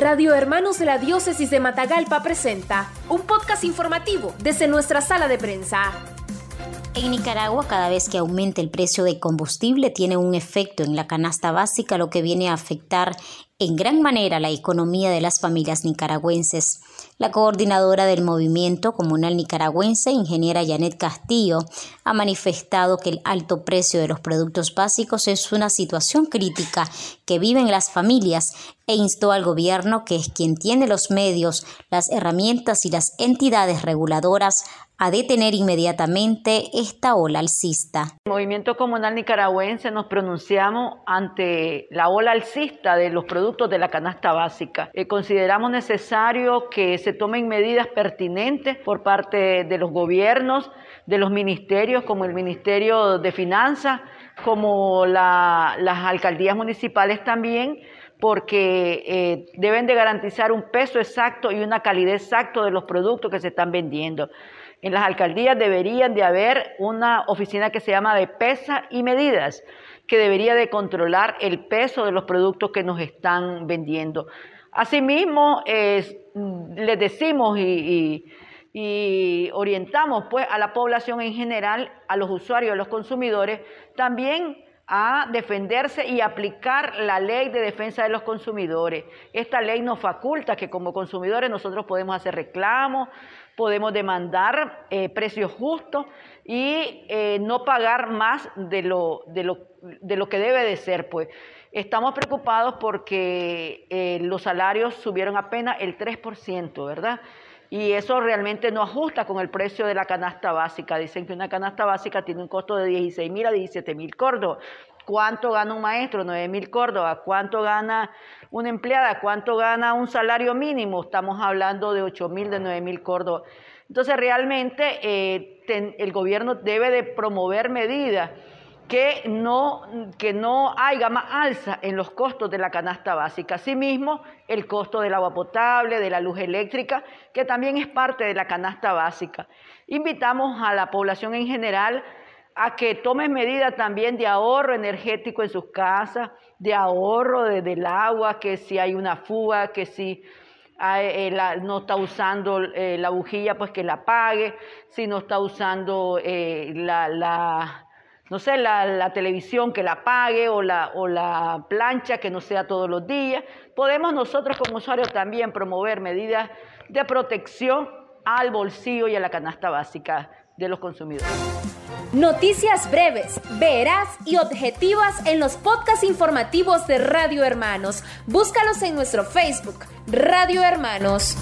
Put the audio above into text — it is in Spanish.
Radio Hermanos de la Diócesis de Matagalpa presenta un podcast informativo desde nuestra sala de prensa. En Nicaragua, cada vez que aumenta el precio de combustible, tiene un efecto en la canasta básica, lo que viene a afectar en gran manera la economía de las familias nicaragüenses. La coordinadora del movimiento comunal nicaragüense, ingeniera Janet Castillo, ha manifestado que el alto precio de los productos básicos es una situación crítica que viven las familias e instó al gobierno, que es quien tiene los medios, las herramientas y las entidades reguladoras, a detener inmediatamente esta ola alcista. El movimiento comunal nicaragüense nos pronunciamos ante la ola alcista de los productos de la canasta básica. Eh, consideramos necesario que se tomen medidas pertinentes por parte de los gobiernos, de los ministerios, como el Ministerio de Finanzas, como las alcaldías municipales también, porque eh, deben de garantizar un peso exacto y una calidad exacta de los productos que se están vendiendo. En las alcaldías deberían de haber una oficina que se llama de pesa y medidas, que debería de controlar el peso de los productos que nos están vendiendo. Asimismo, les decimos y, y, orientamos pues, a la población en general, a los usuarios, a los consumidores, también a defenderse y aplicar la ley de defensa de los consumidores. Esta ley nos faculta que como consumidores nosotros podemos hacer reclamos, podemos demandar eh, precios justos y eh, no pagar más de lo, de, lo, de lo, que debe de ser. Pues. Estamos preocupados porque eh, los salarios subieron apenas el 3%, ¿verdad? Y eso realmente no ajusta con el precio de la canasta básica. Dicen que una canasta básica tiene un costo de 16 mil a 17 mil córdobas. ¿Cuánto gana un maestro? 9 mil córdobas. ¿Cuánto gana una empleada? ¿Cuánto gana un salario mínimo? Estamos hablando de 8 mil, de 9 mil córdobas. Entonces realmente eh, el gobierno debe de promover medidas que no, que no haya más alza en los costos de la canasta básica. Asimismo, el costo del agua potable, de la luz eléctrica, que también es parte de la canasta básica. Invitamos a la población en general a que tomen medidas también de ahorro energético en sus casas, de ahorro del agua, que si hay una fuga, que si eh, no está usando eh, la bujía, pues que la apague, si no está usando eh, la no sé, la, televisión que la pague o la, o la plancha que no sea todos los días. Podemos nosotros como usuarios también promover medidas de protección al bolsillo y a la canasta básica de los consumidores. Noticias breves, veraz y objetivas en los podcasts informativos de Radio Hermanos. Búscalos en nuestro Facebook, Radio Hermanos.